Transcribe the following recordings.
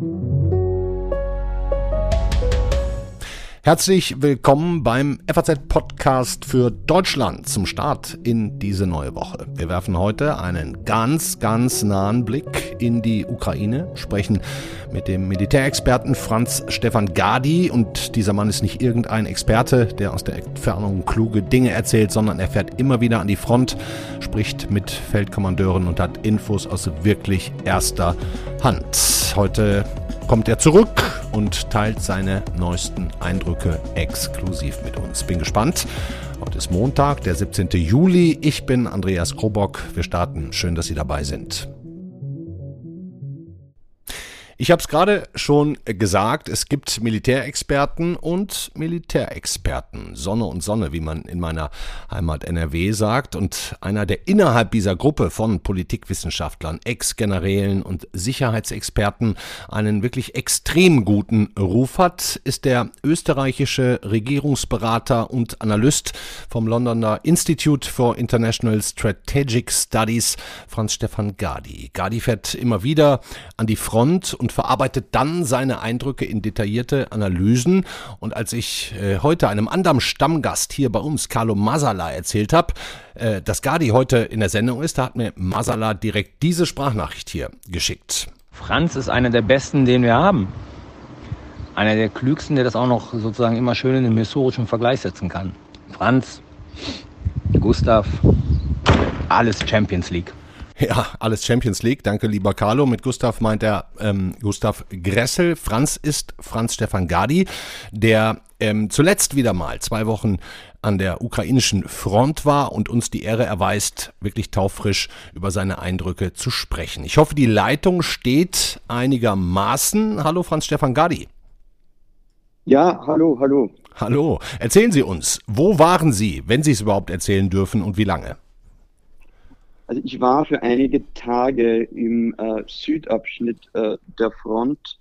Thank you. Herzlich willkommen beim FAZ-Podcast für Deutschland zum Start in diese neue Woche. Wir werfen heute einen ganz, ganz nahen Blick in die Ukraine, sprechen mit dem Militärexperten Franz Stefan Gadi und dieser Mann ist nicht irgendein Experte, der aus der Entfernung kluge Dinge erzählt, sondern er fährt immer wieder an die Front, spricht mit Feldkommandeuren und hat Infos aus wirklich erster Hand. Heute kommt er zurück und teilt seine neuesten Eindrücke exklusiv mit uns. Bin gespannt. Heute ist Montag, der 17. Juli. Ich bin Andreas Krobock. Wir starten. Schön, dass Sie dabei sind. Ich habe es gerade schon gesagt, es gibt Militärexperten und Militärexperten. Sonne und Sonne, wie man in meiner Heimat NRW sagt. Und einer, der innerhalb dieser Gruppe von Politikwissenschaftlern, Ex-Generälen und Sicherheitsexperten einen wirklich extrem guten Ruf hat, ist der österreichische Regierungsberater und Analyst vom Londoner Institute for International Strategic Studies, Franz Stefan Gadi. Gadi fährt immer wieder an die Front und und verarbeitet dann seine Eindrücke in detaillierte Analysen. Und als ich äh, heute einem anderen Stammgast hier bei uns, Carlo Masala, erzählt habe, äh, dass Gadi heute in der Sendung ist, da hat mir Masala direkt diese Sprachnachricht hier geschickt. Franz ist einer der besten, den wir haben. Einer der klügsten, der das auch noch sozusagen immer schön in den historischen Vergleich setzen kann. Franz, Gustav, alles Champions League. Ja, alles Champions League. Danke, lieber Carlo. Mit Gustav meint er ähm, Gustav Gressel. Franz ist Franz Stefan Gadi, der ähm, zuletzt wieder mal zwei Wochen an der ukrainischen Front war und uns die Ehre erweist, wirklich taufrisch über seine Eindrücke zu sprechen. Ich hoffe, die Leitung steht einigermaßen. Hallo, Franz Stefan Gadi. Ja, hallo, hallo. Hallo. Erzählen Sie uns, wo waren Sie, wenn Sie es überhaupt erzählen dürfen und wie lange? Also ich war für einige Tage im äh, Südabschnitt äh, der Front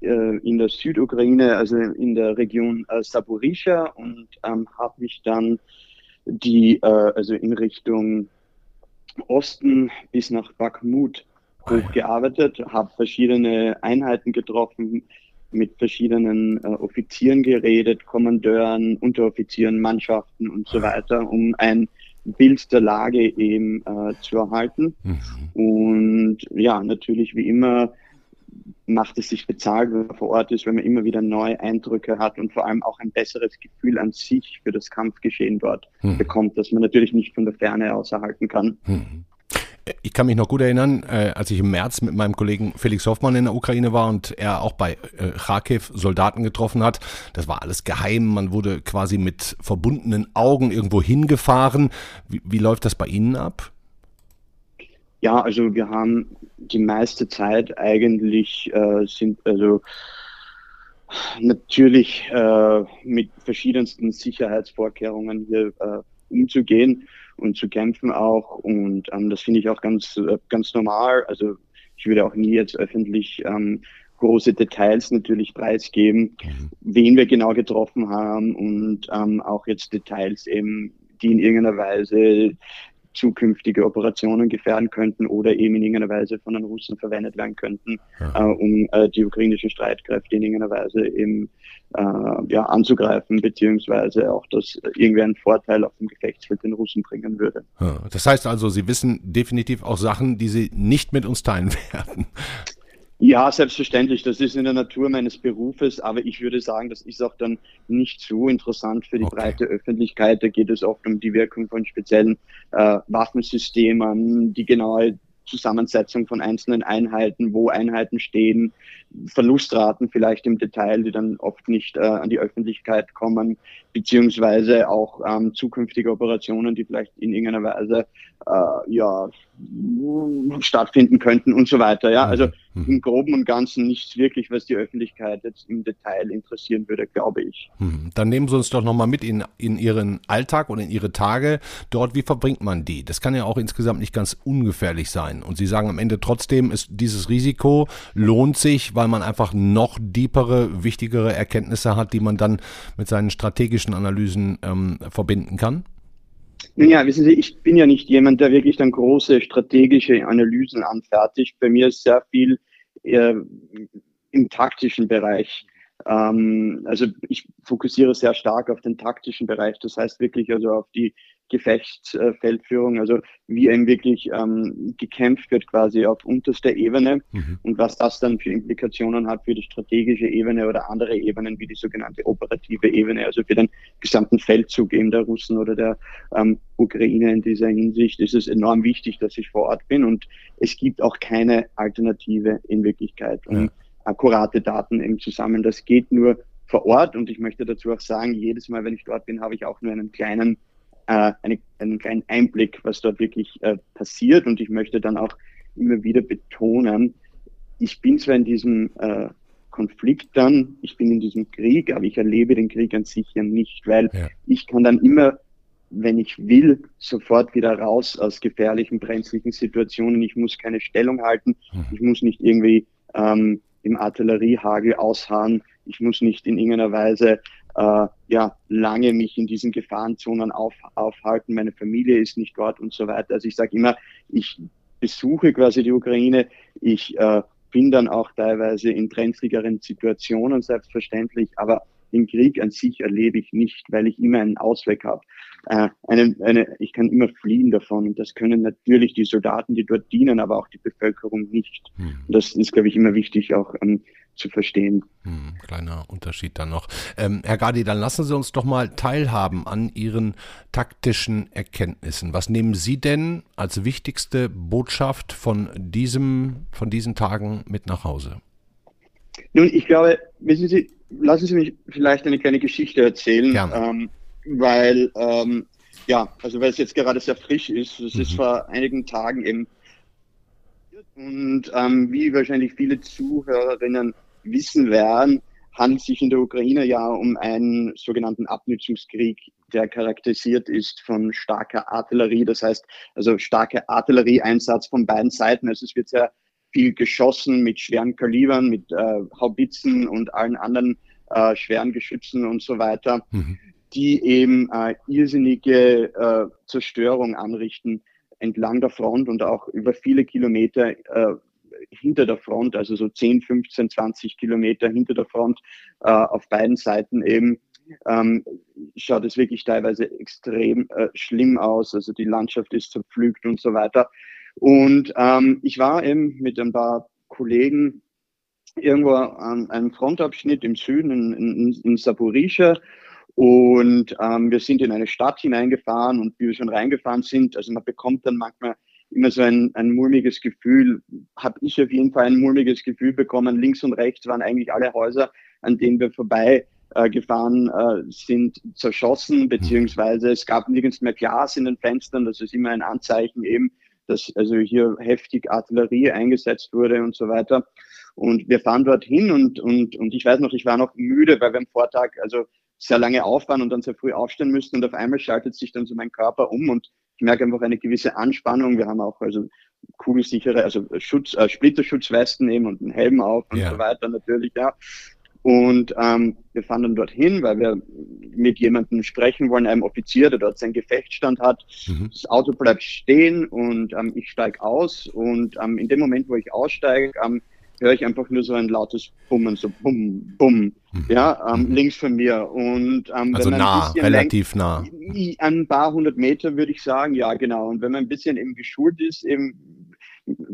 äh, in der Südukraine, also in der Region äh, Saporischa und ähm, habe mich dann die, äh, also in Richtung Osten bis nach Bakhmut hochgearbeitet, habe verschiedene Einheiten getroffen, mit verschiedenen äh, Offizieren geredet, Kommandeuren, Unteroffizieren, Mannschaften und so weiter, um ein Bild der Lage eben äh, zu erhalten. Mhm. Und ja, natürlich wie immer macht es sich bezahlt, wenn man vor Ort ist, wenn man immer wieder neue Eindrücke hat und vor allem auch ein besseres Gefühl an sich für das Kampfgeschehen dort mhm. bekommt, das man natürlich nicht von der Ferne aus erhalten kann. Mhm. Ich kann mich noch gut erinnern, äh, als ich im März mit meinem Kollegen Felix Hoffmann in der Ukraine war und er auch bei äh, Kharkiv Soldaten getroffen hat. Das war alles geheim. Man wurde quasi mit verbundenen Augen irgendwo hingefahren. Wie, wie läuft das bei Ihnen ab? Ja, also wir haben die meiste Zeit eigentlich äh, sind also natürlich äh, mit verschiedensten Sicherheitsvorkehrungen hier äh, umzugehen und zu kämpfen auch. Und ähm, das finde ich auch ganz, äh, ganz normal. Also ich würde auch nie jetzt öffentlich ähm, große Details natürlich preisgeben, mhm. wen wir genau getroffen haben und ähm, auch jetzt Details eben, die in irgendeiner Weise zukünftige Operationen gefährden könnten oder eben in irgendeiner Weise von den Russen verwendet werden könnten, ja. äh, um äh, die ukrainischen Streitkräfte in irgendeiner Weise eben äh, ja, anzugreifen, beziehungsweise auch, dass irgendwie ein Vorteil auf dem Gefechtsfeld den Russen bringen würde. Das heißt also, Sie wissen definitiv auch Sachen, die Sie nicht mit uns teilen werden. Ja, selbstverständlich. Das ist in der Natur meines Berufes, aber ich würde sagen, das ist auch dann nicht so interessant für die okay. breite Öffentlichkeit. Da geht es oft um die Wirkung von speziellen äh, Waffensystemen, die genaue Zusammensetzung von einzelnen Einheiten, wo Einheiten stehen, Verlustraten vielleicht im Detail, die dann oft nicht äh, an die Öffentlichkeit kommen, beziehungsweise auch ähm, zukünftige Operationen, die vielleicht in irgendeiner Weise äh, ja stattfinden könnten und so weiter. Ja, also mhm. im Groben und Ganzen nichts wirklich, was die Öffentlichkeit jetzt im Detail interessieren würde, glaube ich. Mhm. Dann nehmen Sie uns doch nochmal mit in, in Ihren Alltag und in Ihre Tage dort. Wie verbringt man die? Das kann ja auch insgesamt nicht ganz ungefährlich sein. Und Sie sagen am Ende trotzdem, ist dieses Risiko lohnt sich, weil man einfach noch deepere, wichtigere Erkenntnisse hat, die man dann mit seinen strategischen Analysen ähm, verbinden kann? Ja, wissen Sie, ich bin ja nicht jemand, der wirklich dann große strategische Analysen anfertigt. Bei mir ist sehr viel äh, im taktischen Bereich. Ähm, also ich fokussiere sehr stark auf den taktischen Bereich, das heißt wirklich also auf die Gefechtsfeldführung, also wie eben wirklich ähm, gekämpft wird quasi auf unterster Ebene mhm. und was das dann für Implikationen hat für die strategische Ebene oder andere Ebenen wie die sogenannte operative Ebene, also für den gesamten Feldzug eben der Russen oder der ähm, Ukraine in dieser Hinsicht ist es enorm wichtig, dass ich vor Ort bin und es gibt auch keine Alternative in Wirklichkeit. Um ja akkurate Daten eben zusammen. Das geht nur vor Ort und ich möchte dazu auch sagen, jedes Mal, wenn ich dort bin, habe ich auch nur einen kleinen, äh, eine, einen kleinen Einblick, was dort wirklich äh, passiert und ich möchte dann auch immer wieder betonen, ich bin zwar in diesem äh, Konflikt dann, ich bin in diesem Krieg, aber ich erlebe den Krieg an sich ja nicht, weil ja. ich kann dann immer, wenn ich will, sofort wieder raus aus gefährlichen, brenzlichen Situationen. Ich muss keine Stellung halten, mhm. ich muss nicht irgendwie ähm, im Artilleriehagel ausharren. Ich muss nicht in irgendeiner Weise äh, ja, lange mich in diesen Gefahrenzonen auf, aufhalten. Meine Familie ist nicht dort und so weiter. Also ich sage immer, ich besuche quasi die Ukraine. Ich äh, bin dann auch teilweise in brenzligeren Situationen, selbstverständlich, aber den Krieg an sich erlebe ich nicht, weil ich immer einen Ausweg habe. Äh, eine, eine, ich kann immer fliehen davon. Und das können natürlich die Soldaten, die dort dienen, aber auch die Bevölkerung nicht. Hm. Das ist, glaube ich, immer wichtig auch ähm, zu verstehen. Hm, kleiner Unterschied dann noch. Ähm, Herr Gadi, dann lassen Sie uns doch mal teilhaben an Ihren taktischen Erkenntnissen. Was nehmen Sie denn als wichtigste Botschaft von diesem, von diesen Tagen mit nach Hause? Nun, ich glaube, wissen Sie, lassen Sie mich vielleicht eine kleine Geschichte erzählen. Ähm, weil, ähm, ja, also weil es jetzt gerade sehr frisch ist. Es mhm. ist vor einigen Tagen eben. Und ähm, wie wahrscheinlich viele Zuhörerinnen wissen werden, handelt es sich in der Ukraine ja um einen sogenannten Abnützungskrieg, der charakterisiert ist von starker Artillerie. Das heißt, also starker Artillerieeinsatz von beiden Seiten. Also es wird sehr viel geschossen mit schweren Kalibern, mit äh, Haubitzen und allen anderen äh, schweren Geschützen und so weiter. Mhm die eben äh, irrsinnige äh, Zerstörung anrichten entlang der Front und auch über viele Kilometer äh, hinter der Front, also so 10, 15, 20 Kilometer hinter der Front äh, auf beiden Seiten eben, ähm, schaut es wirklich teilweise extrem äh, schlimm aus. Also die Landschaft ist zerpflügt und so weiter. Und ähm, ich war eben mit ein paar Kollegen irgendwo an einem Frontabschnitt im Süden in, in, in Saporischa und ähm, wir sind in eine Stadt hineingefahren und wie wir schon reingefahren sind, also man bekommt dann manchmal immer so ein, ein mulmiges Gefühl, habe ich auf jeden Fall ein mulmiges Gefühl bekommen. Links und rechts waren eigentlich alle Häuser, an denen wir vorbei äh, gefahren äh, sind, zerschossen, beziehungsweise es gab nirgends mehr Glas in den Fenstern. Das ist immer ein Anzeichen eben, dass also hier heftig Artillerie eingesetzt wurde und so weiter. Und wir fahren dorthin und, und, und ich weiß noch, ich war noch müde, weil wir am Vortag, also sehr lange auffahren und dann sehr früh aufstehen müssen und auf einmal schaltet sich dann so mein Körper um und ich merke einfach eine gewisse Anspannung. Wir haben auch also kugelsichere, also Schutz, äh, Splitterschutzwesten eben und einen Helm auf und ja. so weiter natürlich, ja. Und ähm, wir fahren dann dorthin, weil wir mit jemandem sprechen wollen, einem Offizier, der dort seinen Gefechtsstand hat. Mhm. Das Auto bleibt stehen und ähm, ich steige aus und ähm, in dem Moment, wo ich aussteige, ähm, höre ich einfach nur so ein lautes Bummen, so Bumm, Bumm, mhm. ja, ähm, mhm. links von mir. Und ähm, also nah, relativ nah. Ein paar hundert Meter würde ich sagen, ja, genau. Und wenn man ein bisschen eben geschult ist, eben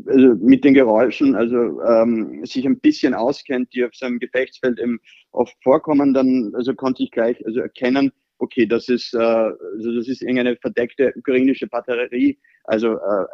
also mit den Geräuschen, also ähm, sich ein bisschen auskennt, die auf so einem Gefechtsfeld eben oft vorkommen, dann also konnte ich gleich also erkennen, okay, das ist, äh, also das ist irgendeine verdeckte ukrainische Batterie, also äh,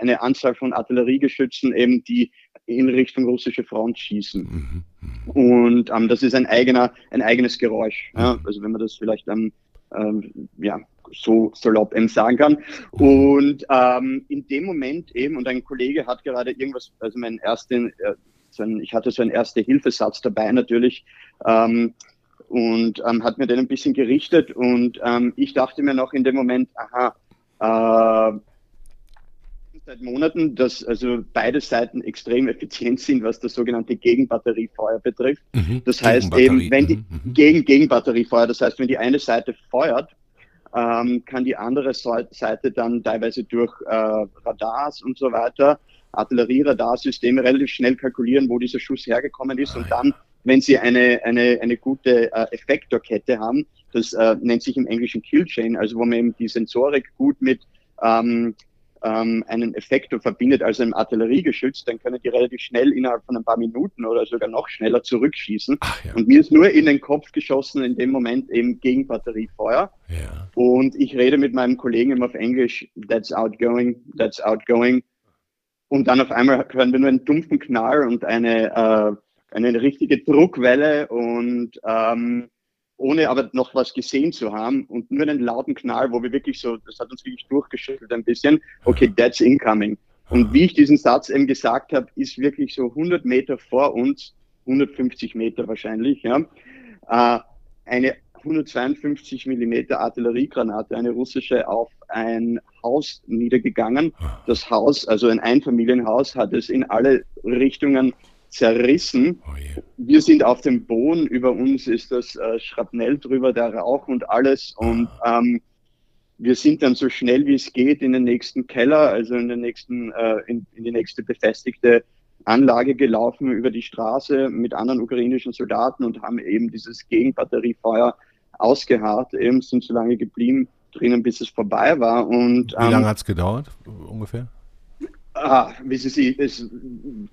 eine Anzahl von Artilleriegeschützen eben, die in Richtung russische Front schießen. Mhm. mhm. Und ähm, das ist ein eigener, ein eigenes Geräusch. Mhm. Ja? Also wenn man das vielleicht dann ähm, ja, so salopp eben sagen kann. Mhm. Und ähm, in dem Moment eben, und ein Kollege hat gerade irgendwas, also mein ersten, äh, so ein, ich hatte so einen Erste-Hilfesatz dabei natürlich, ähm, und ähm, hat mir den ein bisschen gerichtet und ähm, ich dachte mir noch in dem Moment, aha, äh, seit Monaten, dass also beide Seiten extrem effizient sind, was das sogenannte Gegenbatteriefeuer betrifft. Mhm, das heißt eben, wenn die mhm, mhm. gegen Gegenbatteriefeuer, das heißt, wenn die eine Seite feuert, ähm, kann die andere Seite dann teilweise durch äh, Radars und so weiter Artillerieradarsysteme relativ schnell kalkulieren, wo dieser Schuss hergekommen ist und dann, wenn sie eine, eine, eine gute äh, Effektorkette haben, das äh, nennt sich im Englischen Killchain, also wo man eben die Sensorik gut mit ähm, ähm, einen Effektor verbindet, also einem Artilleriegeschütz, dann können die relativ schnell innerhalb von ein paar Minuten oder sogar noch schneller zurückschießen. Ja. Und mir ist nur in den Kopf geschossen in dem Moment eben gegen Batteriefeuer. Ja. Und ich rede mit meinem Kollegen immer auf Englisch, that's outgoing, that's outgoing. Und dann auf einmal hören wir nur einen dumpfen Knall und eine, äh, eine richtige Druckwelle und ähm, ohne aber noch was gesehen zu haben und nur einen lauten Knall, wo wir wirklich so, das hat uns wirklich durchgeschüttelt ein bisschen, okay, that's incoming. Und wie ich diesen Satz eben gesagt habe, ist wirklich so 100 Meter vor uns, 150 Meter wahrscheinlich, ja, äh, eine 152 Millimeter Artilleriegranate, eine russische, auf ein Haus niedergegangen. Das Haus, also ein Einfamilienhaus, hat es in alle Richtungen zerrissen. Oh. Wir sind auf dem Boden, über uns ist das äh, Schrapnell drüber, der Rauch und alles. Und ah. ähm, wir sind dann so schnell wie es geht in den nächsten Keller, also in den nächsten, äh, in, in die nächste befestigte Anlage gelaufen über die Straße mit anderen ukrainischen Soldaten und haben eben dieses Gegenbatteriefeuer ausgeharrt, eben sind so lange geblieben drinnen, bis es vorbei war. Und, Wie ähm, lange hat es gedauert, ungefähr? Ah, wissen Sie, es,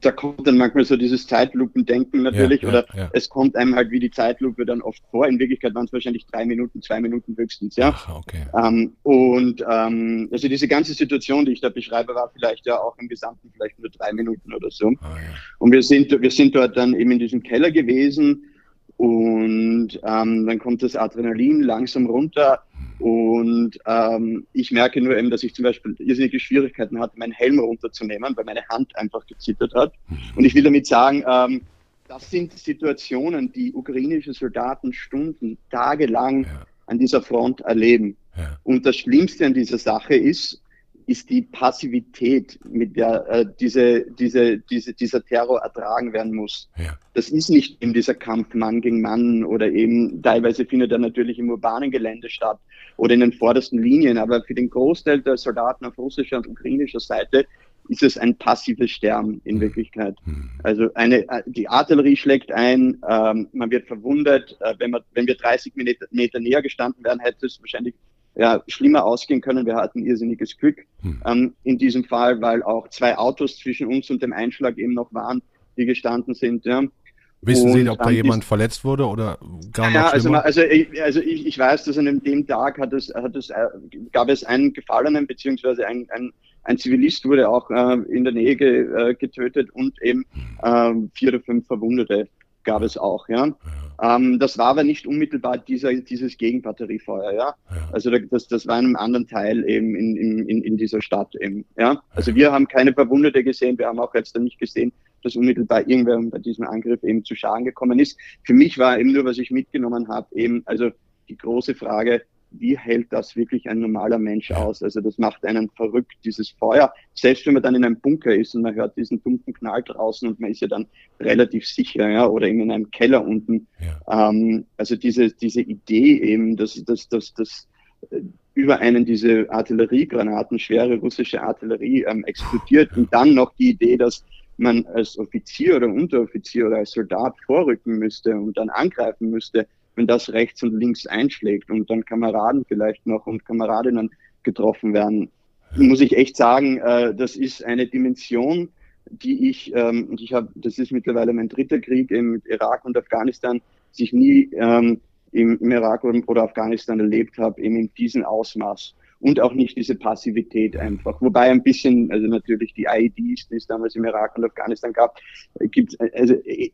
da kommt dann manchmal so dieses Zeitlupendenken natürlich, ja, ja, oder ja. es kommt einem halt wie die Zeitlupe dann oft vor. In Wirklichkeit waren es wahrscheinlich drei Minuten, zwei Minuten höchstens, ja. Ach, okay. Ähm, und ähm, also diese ganze Situation, die ich da beschreibe, war vielleicht ja auch im Gesamten vielleicht nur drei Minuten oder so. Ah, und wir sind, wir sind dort dann eben in diesem Keller gewesen und ähm, dann kommt das Adrenalin langsam runter und ähm, ich merke nur eben, dass ich zum Beispiel irrsinnige Schwierigkeiten hatte, meinen Helm runterzunehmen, weil meine Hand einfach gezittert hat. Und ich will damit sagen, ähm, das sind Situationen, die ukrainische Soldaten Stunden, tagelang ja. an dieser Front erleben. Ja. Und das Schlimmste an dieser Sache ist, ist die Passivität, mit der äh, diese, diese, diese, dieser Terror ertragen werden muss. Ja. Das ist nicht eben dieser Kampf Mann gegen Mann oder eben teilweise findet er natürlich im urbanen Gelände statt oder in den vordersten Linien, aber für den Großteil der Soldaten auf russischer und ukrainischer Seite ist es ein passives Sterben in mhm. Wirklichkeit. Mhm. Also eine, äh, die Artillerie schlägt ein, ähm, man wird verwundet. Äh, wenn, man, wenn wir 30 Meter, Meter näher gestanden wären, hätte es wahrscheinlich ja, schlimmer ausgehen können. Wir hatten irrsinniges Glück hm. ähm, in diesem Fall, weil auch zwei Autos zwischen uns und dem Einschlag eben noch waren, die gestanden sind. Ja. Wissen Sie, ob da ähm, jemand verletzt wurde oder gar noch ja, also, also, ich, also ich, ich weiß, dass an dem Tag hat es, hat es, äh, gab es einen Gefallenen, beziehungsweise ein, ein, ein Zivilist wurde auch äh, in der Nähe ge, äh, getötet und eben äh, vier oder fünf Verwundete gab es auch, ja. ja. Ähm, das war aber nicht unmittelbar dieser, dieses Gegenbatteriefeuer, ja. ja. Also das, das war in einem anderen Teil eben in, in, in dieser Stadt eben, ja. Also wir haben keine Verwundete gesehen, wir haben auch jetzt nicht gesehen, dass unmittelbar irgendwer bei diesem Angriff eben zu Schaden gekommen ist. Für mich war eben nur, was ich mitgenommen habe, eben, also die große Frage, wie hält das wirklich ein normaler Mensch aus? Also das macht einen verrückt, dieses Feuer. Selbst wenn man dann in einem Bunker ist und man hört diesen dumpfen Knall draußen und man ist ja dann relativ sicher, ja, oder in einem Keller unten. Ja. Ähm, also diese, diese Idee eben, dass, dass, dass, dass äh, über einen diese Artilleriegranaten, schwere russische Artillerie ähm, explodiert und dann noch die Idee, dass man als Offizier oder Unteroffizier oder als Soldat vorrücken müsste und dann angreifen müsste, wenn das rechts und links einschlägt und dann Kameraden vielleicht noch und Kameradinnen getroffen werden, muss ich echt sagen, äh, das ist eine Dimension, die ich, ähm, ich habe, das ist mittlerweile mein dritter Krieg im Irak und Afghanistan, sich nie ähm, im, im Irak oder Afghanistan erlebt habe, eben in diesem Ausmaß und auch nicht diese Passivität einfach. Wobei ein bisschen, also natürlich die IEDs, die es damals im Irak und Afghanistan gab, gibt also äh,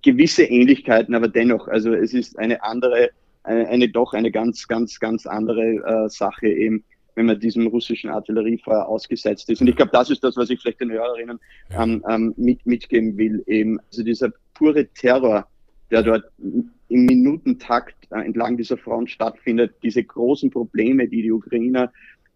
gewisse Ähnlichkeiten, aber dennoch, also es ist eine andere, eine, eine doch eine ganz, ganz, ganz andere äh, Sache eben, wenn man diesem russischen Artilleriefeuer ausgesetzt ist. Und ich glaube, das ist das, was ich vielleicht den Hörerinnen ähm, ähm, mit, mitgeben will, eben, also dieser pure Terror, der dort im Minutentakt äh, entlang dieser Front stattfindet, diese großen Probleme, die die Ukrainer,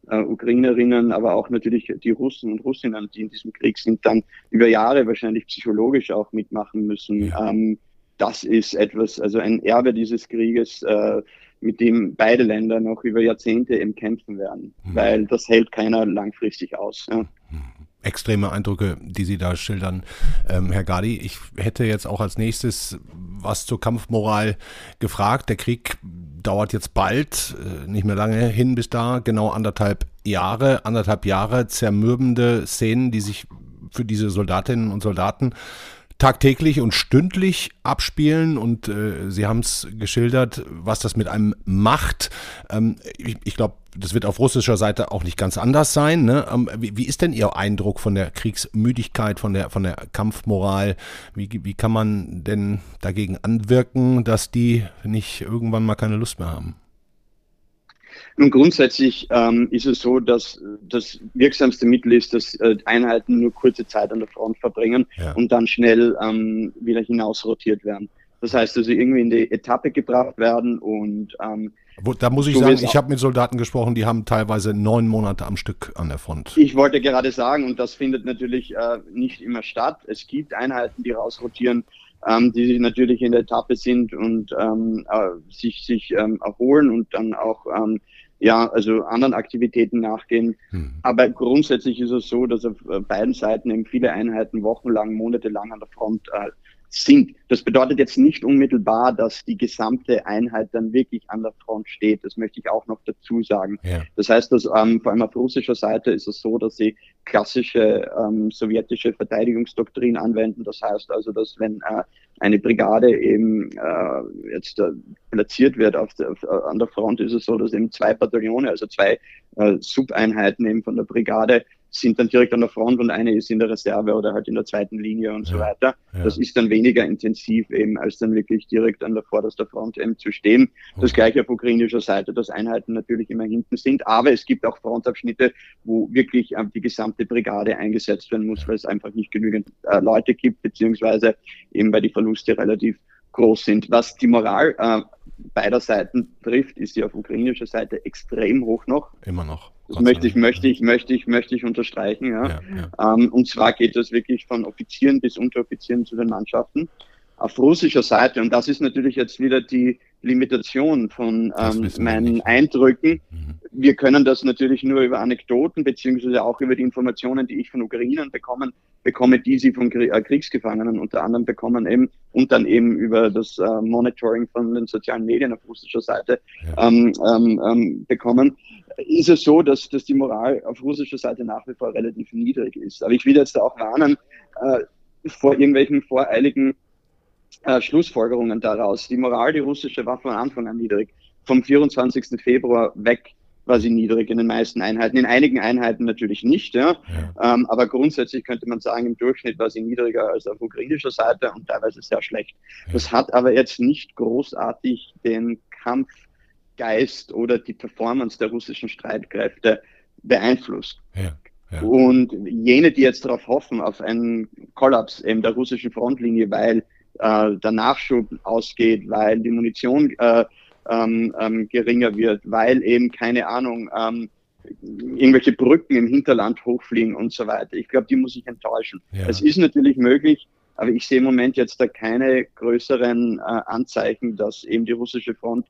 äh, Ukrainerinnen, aber auch natürlich die Russen und Russinnen, die in diesem Krieg sind, dann über Jahre wahrscheinlich psychologisch auch mitmachen müssen. Ähm, das ist etwas, also ein Erbe dieses Krieges, äh, mit dem beide Länder noch über Jahrzehnte eben kämpfen werden, mhm. weil das hält keiner langfristig aus. Ja. Mhm. Extreme Eindrücke, die Sie da schildern, ähm, Herr Gadi. Ich hätte jetzt auch als nächstes was zur Kampfmoral gefragt. Der Krieg dauert jetzt bald, äh, nicht mehr lange hin bis da, genau anderthalb Jahre, anderthalb Jahre zermürbende Szenen, die sich für diese Soldatinnen und Soldaten tagtäglich und stündlich abspielen und äh, Sie haben es geschildert, was das mit einem macht. Ähm, ich ich glaube, das wird auf russischer Seite auch nicht ganz anders sein. Ne? Ähm, wie, wie, ist denn Ihr Eindruck von der Kriegsmüdigkeit, von der, von der Kampfmoral? Wie, wie kann man denn dagegen anwirken, dass die nicht irgendwann mal keine Lust mehr haben? Nun, grundsätzlich ähm, ist es so, dass das wirksamste Mittel ist, dass äh, Einheiten nur kurze Zeit an der Front verbringen ja. und dann schnell ähm, wieder hinausrotiert werden. Das heißt, dass sie irgendwie in die Etappe gebracht werden und ähm, Wo, da muss ich sagen, ich habe mit Soldaten gesprochen, die haben teilweise neun Monate am Stück an der Front. Ich wollte gerade sagen, und das findet natürlich äh, nicht immer statt. Es gibt Einheiten, die rausrotieren, ähm, die sich natürlich in der Etappe sind und ähm, äh, sich, sich ähm, erholen und dann auch ähm, ja, also anderen Aktivitäten nachgehen. Hm. Aber grundsätzlich ist es so, dass auf äh, beiden Seiten eben viele Einheiten wochenlang, monatelang an der Front äh, sind. Das bedeutet jetzt nicht unmittelbar, dass die gesamte Einheit dann wirklich an der Front steht. Das möchte ich auch noch dazu sagen. Ja. Das heißt, dass ähm, vor allem auf russischer Seite ist es so, dass sie klassische ähm, sowjetische Verteidigungsdoktrin anwenden. Das heißt also, dass wenn äh, eine Brigade eben äh, jetzt äh, platziert wird auf der, auf, äh, an der Front, ist es so, dass eben zwei Bataillone, also zwei äh, Subeinheiten eben von der Brigade sind dann direkt an der Front und eine ist in der Reserve oder halt in der zweiten Linie und ja, so weiter. Ja. Das ist dann weniger intensiv eben, als dann wirklich direkt an der vorderster Front eben zu stehen. Okay. Das gleiche auf ukrainischer Seite, dass Einheiten natürlich immer hinten sind, aber es gibt auch Frontabschnitte, wo wirklich äh, die gesamte Brigade eingesetzt werden muss, weil es einfach nicht genügend äh, Leute gibt, beziehungsweise eben weil die Verluste relativ groß sind. Was die Moral äh, beider Seiten trifft, ist sie auf ukrainischer Seite extrem hoch noch. Immer noch. Das möchte ich, möchte ich, möchte ich, möchte ich unterstreichen. Ja. ja, ja. Ähm, und zwar geht das wirklich von Offizieren bis Unteroffizieren zu den Mannschaften. Auf russischer Seite, und das ist natürlich jetzt wieder die Limitation von ähm, meinen Eindrücken. Mhm. Wir können das natürlich nur über Anekdoten beziehungsweise auch über die Informationen, die ich von Ukrainern bekommen, bekomme, die sie von äh, Kriegsgefangenen unter anderem bekommen eben und dann eben über das äh, Monitoring von den sozialen Medien auf russischer Seite ja. ähm, ähm, ähm bekommen ist es so, dass, dass die Moral auf russischer Seite nach wie vor relativ niedrig ist. Aber ich will jetzt auch warnen äh, vor irgendwelchen voreiligen äh, Schlussfolgerungen daraus. Die Moral, die russische war von Anfang an niedrig. Vom 24. Februar weg war sie niedrig in den meisten Einheiten. In einigen Einheiten natürlich nicht, ja. ja. Ähm, aber grundsätzlich könnte man sagen, im Durchschnitt war sie niedriger als auf ukrainischer Seite und teilweise sehr schlecht. Ja. Das hat aber jetzt nicht großartig den Kampf Geist oder die Performance der russischen Streitkräfte beeinflusst. Ja, ja. Und jene, die jetzt darauf hoffen, auf einen Kollaps eben der russischen Frontlinie, weil äh, der Nachschub ausgeht, weil die Munition äh, ähm, ähm, geringer wird, weil eben keine Ahnung, ähm, irgendwelche Brücken im Hinterland hochfliegen und so weiter. Ich glaube, die muss ich enttäuschen. Ja. Es ist natürlich möglich, aber ich sehe im Moment jetzt da keine größeren äh, Anzeichen, dass eben die russische Front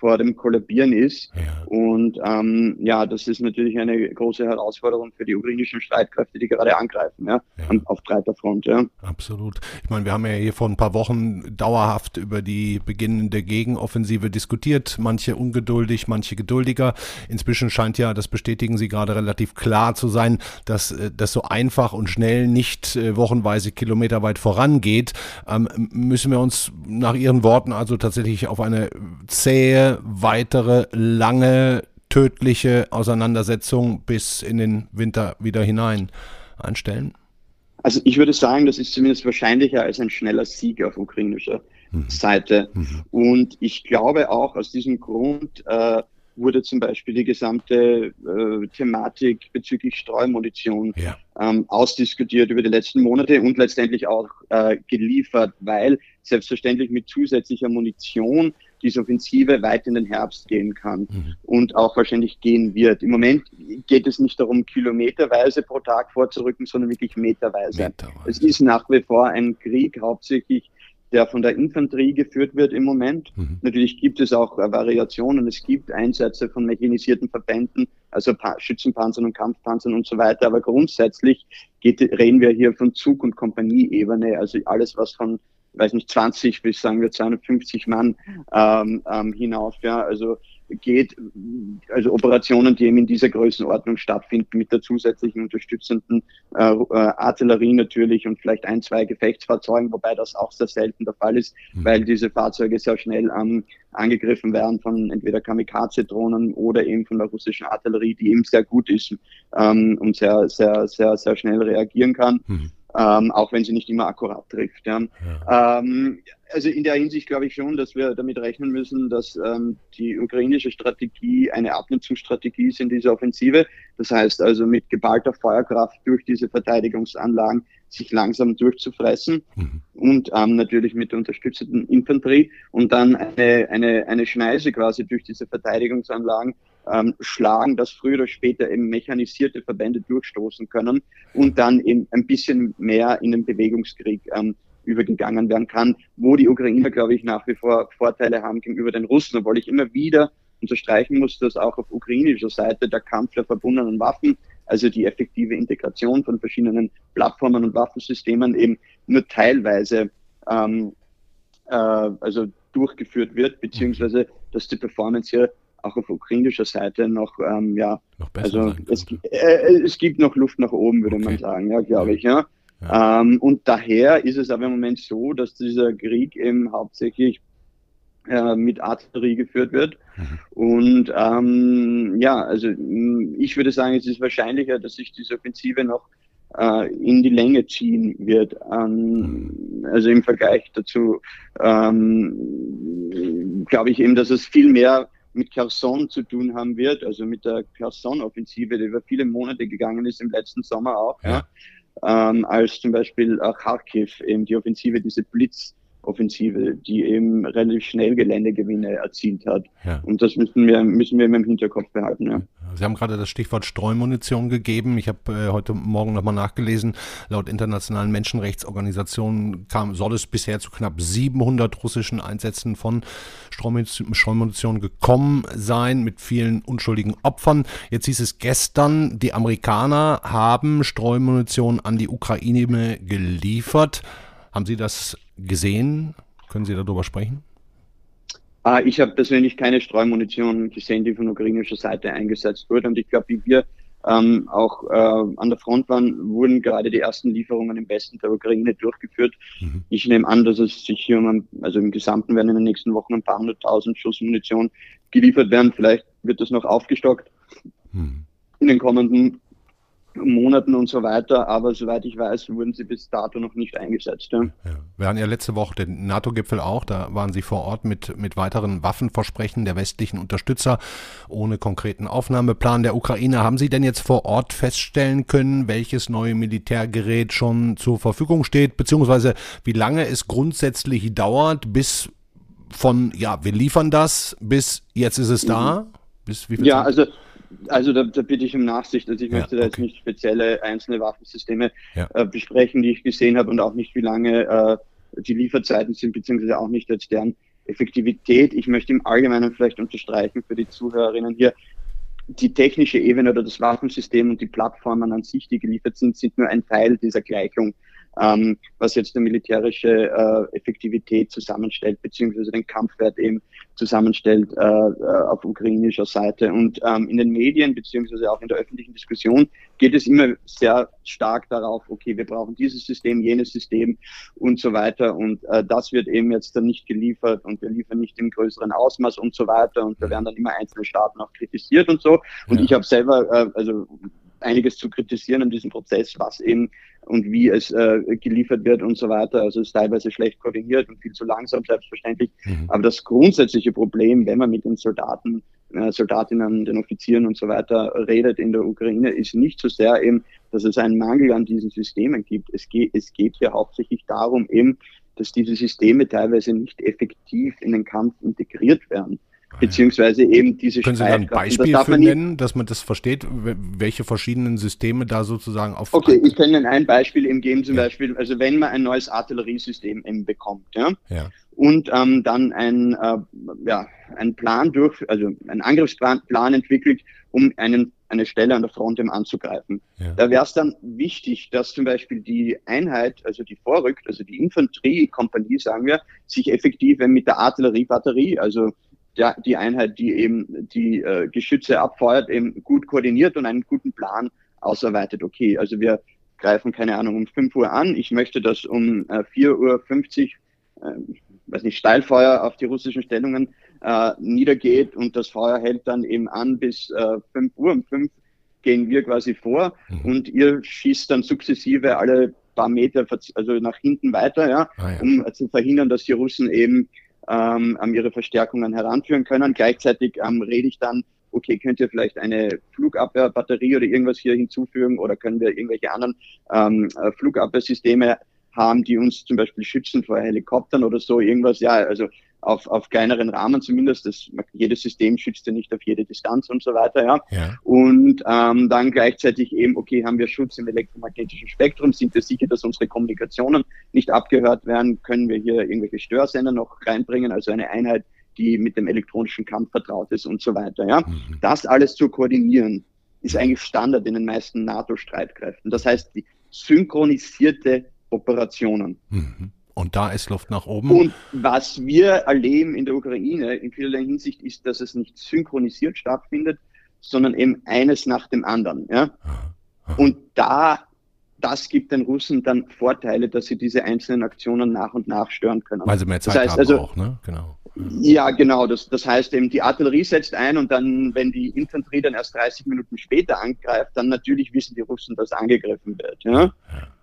vor dem Kollabieren ist. Ja. Und ähm, ja, das ist natürlich eine große Herausforderung für die ukrainischen Streitkräfte, die gerade angreifen, ja, ja. auf breiter Front. Ja. Absolut. Ich meine, wir haben ja hier vor ein paar Wochen dauerhaft über die beginnende Gegenoffensive diskutiert. Manche ungeduldig, manche geduldiger. Inzwischen scheint ja, das bestätigen Sie gerade relativ klar zu sein, dass äh, das so einfach und schnell nicht äh, wochenweise kilometerweit vorangeht. Ähm, müssen wir uns nach Ihren Worten also tatsächlich auf eine zähe weitere lange tödliche Auseinandersetzung bis in den Winter wieder hinein einstellen? Also ich würde sagen, das ist zumindest wahrscheinlicher als ein schneller Sieg auf ukrainischer mhm. Seite. Mhm. Und ich glaube auch aus diesem Grund äh, wurde zum Beispiel die gesamte äh, Thematik bezüglich Streumunition ja. ähm, ausdiskutiert über die letzten Monate und letztendlich auch äh, geliefert, weil selbstverständlich mit zusätzlicher Munition diese Offensive weit in den Herbst gehen kann mhm. und auch wahrscheinlich gehen wird. Im Moment geht es nicht darum, kilometerweise pro Tag vorzurücken, sondern wirklich meterweise. meterweise. Es ist nach wie vor ein Krieg hauptsächlich der von der Infanterie geführt wird im Moment. Mhm. Natürlich gibt es auch Variationen. Es gibt Einsätze von mechanisierten Verbänden also Schützenpanzern und Kampfpanzern und so weiter. Aber grundsätzlich geht, reden wir hier von Zug- und Kompanieebene, also alles, was von weiß nicht, 20 bis sagen wir 250 Mann ähm, ähm, hinauf. Ja, also geht, also Operationen, die eben in dieser Größenordnung stattfinden, mit der zusätzlichen unterstützenden äh, äh, Artillerie natürlich und vielleicht ein, zwei Gefechtsfahrzeugen, wobei das auch sehr selten der Fall ist, mhm. weil diese Fahrzeuge sehr schnell ähm, angegriffen werden von entweder Kamikaze-Drohnen oder eben von der russischen Artillerie, die eben sehr gut ist ähm, und sehr, sehr, sehr, sehr schnell reagieren kann. Mhm ähm, auch wenn sie nicht immer akkurat trifft. Ja. ja. Ähm, also in der Hinsicht glaube ich schon, dass wir damit rechnen müssen, dass ähm, die ukrainische Strategie eine Abnutzungsstrategie ist in dieser Offensive. Das heißt also mit geballter Feuerkraft durch diese Verteidigungsanlagen sich langsam durchzufressen mhm. und ähm, natürlich mit der unterstützenden Infanterie und dann eine, eine, eine Schneise quasi durch diese Verteidigungsanlagen ähm, schlagen, dass früher oder später eben mechanisierte Verbände durchstoßen können und dann eben ein bisschen mehr in den Bewegungskrieg ähm, übergegangen werden kann, wo die Ukrainer, glaube ich, nach wie vor Vorteile haben gegenüber den Russen, obwohl ich immer wieder unterstreichen muss, dass auch auf ukrainischer Seite der Kampf der verbundenen Waffen, also die effektive Integration von verschiedenen Plattformen und Waffensystemen eben nur teilweise ähm, äh, also durchgeführt wird, beziehungsweise dass die Performance hier auch auf ukrainischer Seite noch, ähm, ja, noch also es, äh, es, gibt noch Luft nach oben, würde okay. man sagen, ja, glaube ich, ja. ja. Ähm, und daher ist es aber im Moment so, dass dieser Krieg eben hauptsächlich äh, mit Artillerie geführt wird. Mhm. Und ähm, ja, also ich würde sagen, es ist wahrscheinlicher, dass sich diese Offensive noch äh, in die Länge ziehen wird. Ähm, also im Vergleich dazu ähm, glaube ich eben, dass es viel mehr mit Kherson zu tun haben wird, also mit der Kherson-Offensive, die über viele Monate gegangen ist, im letzten Sommer auch, ja. Ja, ähm, als zum Beispiel äh, Kharkiv, eben die Offensive, diese Blitz, Offensive, die eben relativ schnell Geländegewinne erzielt hat. Ja. Und das müssen wir, müssen wir im Hinterkopf behalten. Ja. Sie haben gerade das Stichwort Streumunition gegeben. Ich habe äh, heute Morgen nochmal nachgelesen. Laut internationalen Menschenrechtsorganisationen kam, soll es bisher zu knapp 700 russischen Einsätzen von Streumunition gekommen sein, mit vielen unschuldigen Opfern. Jetzt hieß es gestern, die Amerikaner haben Streumunition an die Ukraine geliefert. Haben Sie das gesehen? Können Sie darüber sprechen? Ah, ich habe persönlich keine Streumunition gesehen, die von ukrainischer Seite eingesetzt wurde. Und ich glaube, wie wir ähm, auch äh, an der Front waren, wurden gerade die ersten Lieferungen im Westen der Ukraine durchgeführt. Mhm. Ich nehme an, dass es sich hier um, also im Gesamten werden in den nächsten Wochen ein paar hunderttausend Schuss Munition geliefert werden. Vielleicht wird das noch aufgestockt mhm. in den kommenden Monaten und so weiter, aber soweit ich weiß, wurden sie bis dato noch nicht eingesetzt. Ja. Ja. Wir hatten ja letzte Woche den NATO-Gipfel auch, da waren Sie vor Ort mit, mit weiteren Waffenversprechen der westlichen Unterstützer ohne konkreten Aufnahmeplan der Ukraine. Haben Sie denn jetzt vor Ort feststellen können, welches neue Militärgerät schon zur Verfügung steht, beziehungsweise wie lange es grundsätzlich dauert, bis von, ja, wir liefern das, bis jetzt ist es da? Bis wie viel ja, Zeit? also also da, da, bitte ich um Nachsicht. Also ich ja, möchte da jetzt nicht spezielle einzelne Waffensysteme ja. äh, besprechen, die ich gesehen habe und auch nicht, wie lange äh, die Lieferzeiten sind, beziehungsweise auch nicht jetzt deren Effektivität. Ich möchte im Allgemeinen vielleicht unterstreichen für die Zuhörerinnen hier, die technische Ebene oder das Waffensystem und die Plattformen an sich, die geliefert sind, sind nur ein Teil dieser Gleichung ähm, was jetzt eine militärische äh, Effektivität zusammenstellt, beziehungsweise den Kampfwert eben zusammenstellt äh, äh, auf ukrainischer Seite. Und ähm, in den Medien, beziehungsweise auch in der öffentlichen Diskussion, geht es immer sehr stark darauf, okay, wir brauchen dieses System, jenes System und so weiter. Und äh, das wird eben jetzt dann nicht geliefert und wir liefern nicht im größeren Ausmaß und so weiter. Und da werden dann immer einzelne Staaten auch kritisiert und so. Und ja. ich habe selber, äh, also einiges zu kritisieren an diesem Prozess, was eben und wie es äh, geliefert wird und so weiter. Also es ist teilweise schlecht koordiniert und viel zu langsam, selbstverständlich. Mhm. Aber das grundsätzliche Problem, wenn man mit den Soldaten, äh, Soldatinnen, den Offizieren und so weiter redet in der Ukraine, ist nicht so sehr eben, dass es einen Mangel an diesen Systemen gibt. Es geht, es geht hier hauptsächlich darum eben, dass diese Systeme teilweise nicht effektiv in den Kampf integriert werden beziehungsweise eben diese Können Sie da ein Beispiel das für nennen, dass man das versteht, welche verschiedenen Systeme da sozusagen auf... Okay, ich kann Ihnen ein Beispiel eben geben, zum ja. Beispiel, also wenn man ein neues Artilleriesystem eben bekommt, ja, ja. und ähm, dann ein, äh, ja, ein Plan durch, also einen Angriffsplan Plan entwickelt, um einen eine Stelle an der Front eben anzugreifen. Ja. Da wäre es dann wichtig, dass zum Beispiel die Einheit, also die vorrückt, also die Infanteriekompanie, sagen wir, sich effektiv mit der Artilleriebatterie, also der, die Einheit, die eben die äh, Geschütze abfeuert, eben gut koordiniert und einen guten Plan ausarbeitet. Okay, also wir greifen, keine Ahnung, um 5 Uhr an. Ich möchte, dass um äh, 4.50 Uhr, äh, weiß nicht, Steilfeuer auf die russischen Stellungen äh, niedergeht und das Feuer hält dann eben an bis äh, 5 Uhr. Um 5 gehen wir quasi vor mhm. und ihr schießt dann sukzessive alle paar Meter, also nach hinten weiter, ja, ah, ja. um zu verhindern, dass die Russen eben ähm, ihre Verstärkungen heranführen können. Gleichzeitig ähm, rede ich dann, okay, könnt ihr vielleicht eine Flugabwehrbatterie oder irgendwas hier hinzufügen oder können wir irgendwelche anderen ähm, äh, Flugabwehrsysteme haben, die uns zum Beispiel schützen vor Helikoptern oder so, irgendwas, ja, also auf, auf kleineren Rahmen zumindest. Das, jedes System schützt ja nicht auf jede Distanz und so weiter, ja. ja. Und ähm, dann gleichzeitig eben, okay, haben wir Schutz im elektromagnetischen Spektrum, sind wir sicher, dass unsere Kommunikationen nicht abgehört werden, können wir hier irgendwelche Störsender noch reinbringen, also eine Einheit, die mit dem elektronischen Kampf vertraut ist und so weiter, ja. Mhm. Das alles zu koordinieren, ist eigentlich Standard in den meisten NATO-Streitkräften. Das heißt, die synchronisierte Operationen. Mhm. Und da ist Luft nach oben. Und was wir erleben in der Ukraine in vielerlei Hinsicht ist, dass es nicht synchronisiert stattfindet, sondern eben eines nach dem anderen. Ja? Und da, das gibt den Russen dann Vorteile, dass sie diese einzelnen Aktionen nach und nach stören können. Weil sie mehr Zeit das heißt, haben also, auch, ne? Genau. Ja, genau. Das, das heißt eben, die Artillerie setzt ein und dann, wenn die Infanterie dann erst 30 Minuten später angreift, dann natürlich wissen die Russen, dass angegriffen wird. Ja?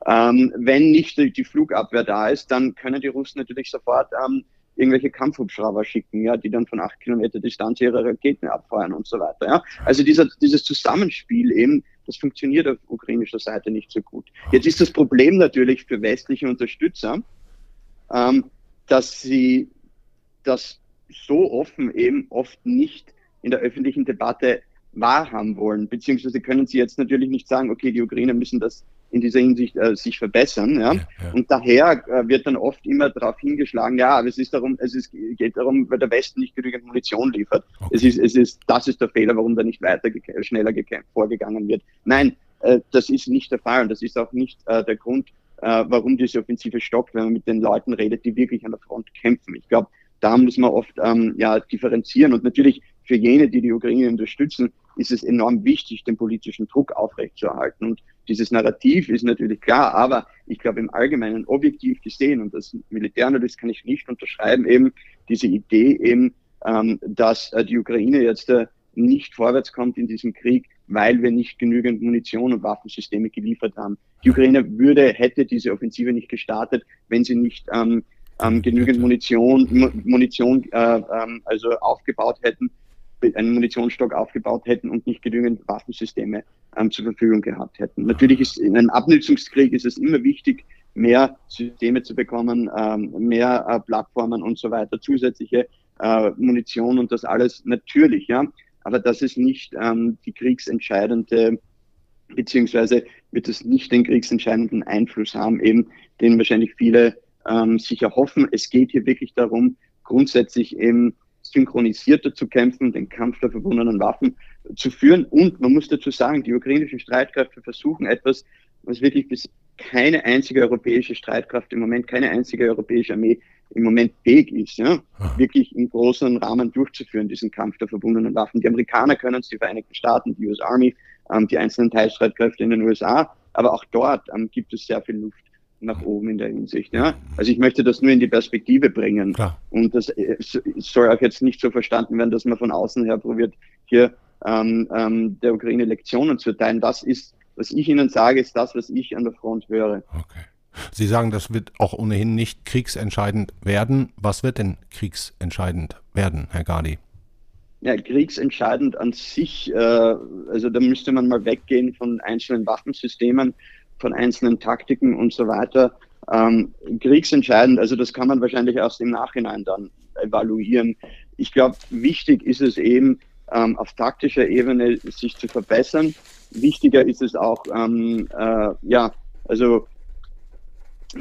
Ähm, wenn nicht die, die, Flugabwehr da ist, dann können die Russen natürlich sofort ähm, irgendwelche Kampfhubschrauber schicken, ja, die dann von acht Kilometer Distanz ihre Raketen abfeuern und so weiter. Ja? Also dieser, dieses Zusammenspiel eben, das funktioniert auf ukrainischer Seite nicht so gut. Jetzt ist das Problem natürlich für westliche Unterstützer, ähm, dass sie das so offen eben oft nicht in der öffentlichen Debatte wahrhaben wollen. Beziehungsweise können sie jetzt natürlich nicht sagen, okay, die Ukrainer müssen das in dieser Hinsicht äh, sich verbessern. Ja? ja, ja. Und daher äh, wird dann oft immer darauf hingeschlagen, ja, aber es ist darum, es ist, geht darum, weil der Westen nicht genügend Munition liefert. Okay. Es ist, es ist, das ist der Fehler, warum da nicht weiter schneller vorgegangen wird. Nein, äh, das ist nicht der Fall und das ist auch nicht äh, der Grund, äh, warum diese Offensive stockt, wenn man mit den Leuten redet, die wirklich an der Front kämpfen. Ich glaube, da muss man oft ähm, ja, differenzieren. Und natürlich für jene, die die Ukraine unterstützen, ist es enorm wichtig, den politischen Druck aufrechtzuerhalten. Und dieses Narrativ ist natürlich klar, aber ich glaube im Allgemeinen objektiv gesehen, und das Militäranalyst kann ich nicht unterschreiben, eben diese Idee eben, ähm, dass äh, die Ukraine jetzt äh, nicht vorwärts kommt in diesem Krieg, weil wir nicht genügend Munition und Waffensysteme geliefert haben. Die Ukraine würde, hätte diese Offensive nicht gestartet, wenn sie nicht ähm, ähm, genügend Munition, Munition äh, ähm, also aufgebaut hätten, einen Munitionsstock aufgebaut hätten und nicht genügend Waffensysteme ähm, zur Verfügung gehabt hätten. Natürlich ist in einem Abnutzungskrieg ist es immer wichtig, mehr Systeme zu bekommen, ähm, mehr äh, Plattformen und so weiter, zusätzliche äh, Munition und das alles natürlich, ja. Aber das ist nicht ähm, die kriegsentscheidende, beziehungsweise wird es nicht den kriegsentscheidenden Einfluss haben, eben den wahrscheinlich viele ähm, sich erhoffen. Es geht hier wirklich darum, grundsätzlich eben synchronisierter zu kämpfen, den Kampf der verbundenen Waffen zu führen. Und man muss dazu sagen, die ukrainischen Streitkräfte versuchen etwas, was wirklich bis keine einzige europäische Streitkraft im Moment, keine einzige europäische Armee im Moment fähig ist, ja, wirklich im großen Rahmen durchzuführen, diesen Kampf der verbundenen Waffen. Die Amerikaner können es, die Vereinigten Staaten, die US Army, ähm, die einzelnen Teilstreitkräfte in den USA, aber auch dort ähm, gibt es sehr viel Luft nach oben in der Hinsicht. Ja? Also ich möchte das nur in die Perspektive bringen. Klar. Und das äh, soll auch jetzt nicht so verstanden werden, dass man von außen her probiert, hier ähm, ähm, der Ukraine Lektionen zu erteilen. Das ist, was ich Ihnen sage, ist das, was ich an der Front höre. Okay. Sie sagen, das wird auch ohnehin nicht kriegsentscheidend werden. Was wird denn kriegsentscheidend werden, Herr Gadi? Ja, kriegsentscheidend an sich, äh, also da müsste man mal weggehen von einzelnen Waffensystemen von einzelnen Taktiken und so weiter. Ähm, kriegsentscheidend, also das kann man wahrscheinlich erst im Nachhinein dann evaluieren. Ich glaube, wichtig ist es eben, ähm, auf taktischer Ebene sich zu verbessern. Wichtiger ist es auch, ähm, äh, ja, also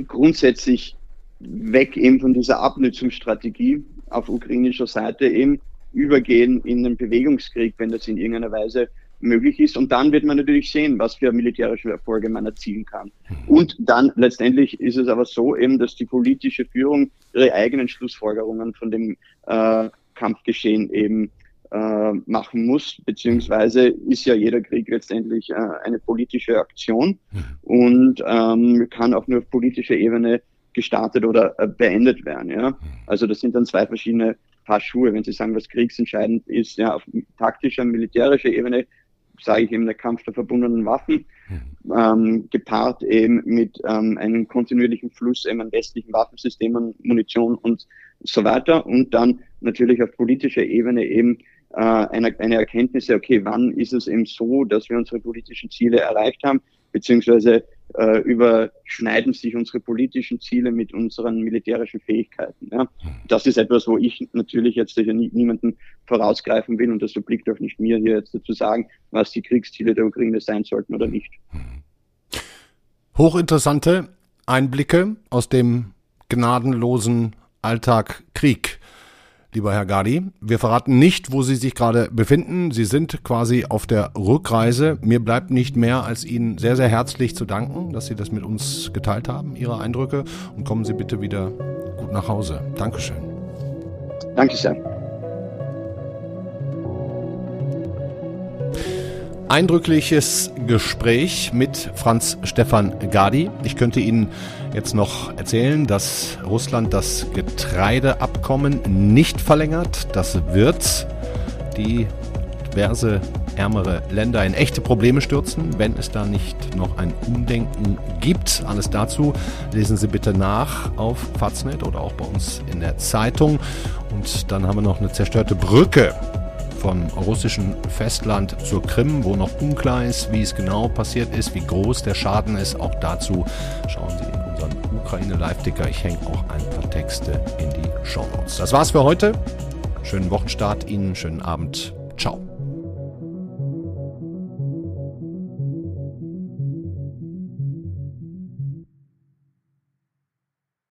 grundsätzlich weg eben von dieser Abnutzungsstrategie auf ukrainischer Seite eben übergehen in den Bewegungskrieg, wenn das in irgendeiner Weise möglich ist. Und dann wird man natürlich sehen, was für militärische Erfolge man erzielen kann. Und dann letztendlich ist es aber so eben, dass die politische Führung ihre eigenen Schlussfolgerungen von dem äh, Kampfgeschehen eben äh, machen muss, beziehungsweise ist ja jeder Krieg letztendlich äh, eine politische Aktion und ähm, kann auch nur auf politischer Ebene gestartet oder äh, beendet werden. Ja? Also das sind dann zwei verschiedene Paar Schuhe. Wenn Sie sagen, was kriegsentscheidend ist, ja, auf taktischer, militärischer Ebene sage ich eben der Kampf der verbundenen Waffen, ähm, gepaart eben mit ähm, einem kontinuierlichen Fluss eben an westlichen Waffensystemen, Munition und so weiter. Und dann natürlich auf politischer Ebene eben äh, eine, eine Erkenntnis, okay, wann ist es eben so, dass wir unsere politischen Ziele erreicht haben, beziehungsweise äh, überschneiden sich unsere politischen Ziele mit unseren militärischen Fähigkeiten. Ja. Das ist etwas, wo ich natürlich jetzt sicher nie, niemanden vorausgreifen will und das obliegt auch nicht mir, hier jetzt zu sagen, was die Kriegsziele der Ukraine sein sollten oder nicht. Hochinteressante Einblicke aus dem gnadenlosen Alltag Krieg lieber Herr Gadi. Wir verraten nicht, wo Sie sich gerade befinden. Sie sind quasi auf der Rückreise. Mir bleibt nicht mehr, als Ihnen sehr, sehr herzlich zu danken, dass Sie das mit uns geteilt haben, Ihre Eindrücke. Und kommen Sie bitte wieder gut nach Hause. Dankeschön. Danke Eindrückliches Gespräch mit Franz Stefan Gadi. Ich könnte Ihnen jetzt noch erzählen, dass Russland das Getreideabkommen nicht verlängert. Das wird die diverse ärmere Länder in echte Probleme stürzen, wenn es da nicht noch ein Umdenken gibt. Alles dazu lesen Sie bitte nach auf Faznet oder auch bei uns in der Zeitung. Und dann haben wir noch eine zerstörte Brücke vom russischen Festland zur Krim, wo noch unklar ist, wie es genau passiert ist, wie groß der Schaden ist. Auch dazu schauen Sie in unseren Ukraine-Live-Ticker. Ich hänge auch ein paar Texte in die Show Notes. Das war's für heute. Schönen Wochenstart Ihnen, schönen Abend.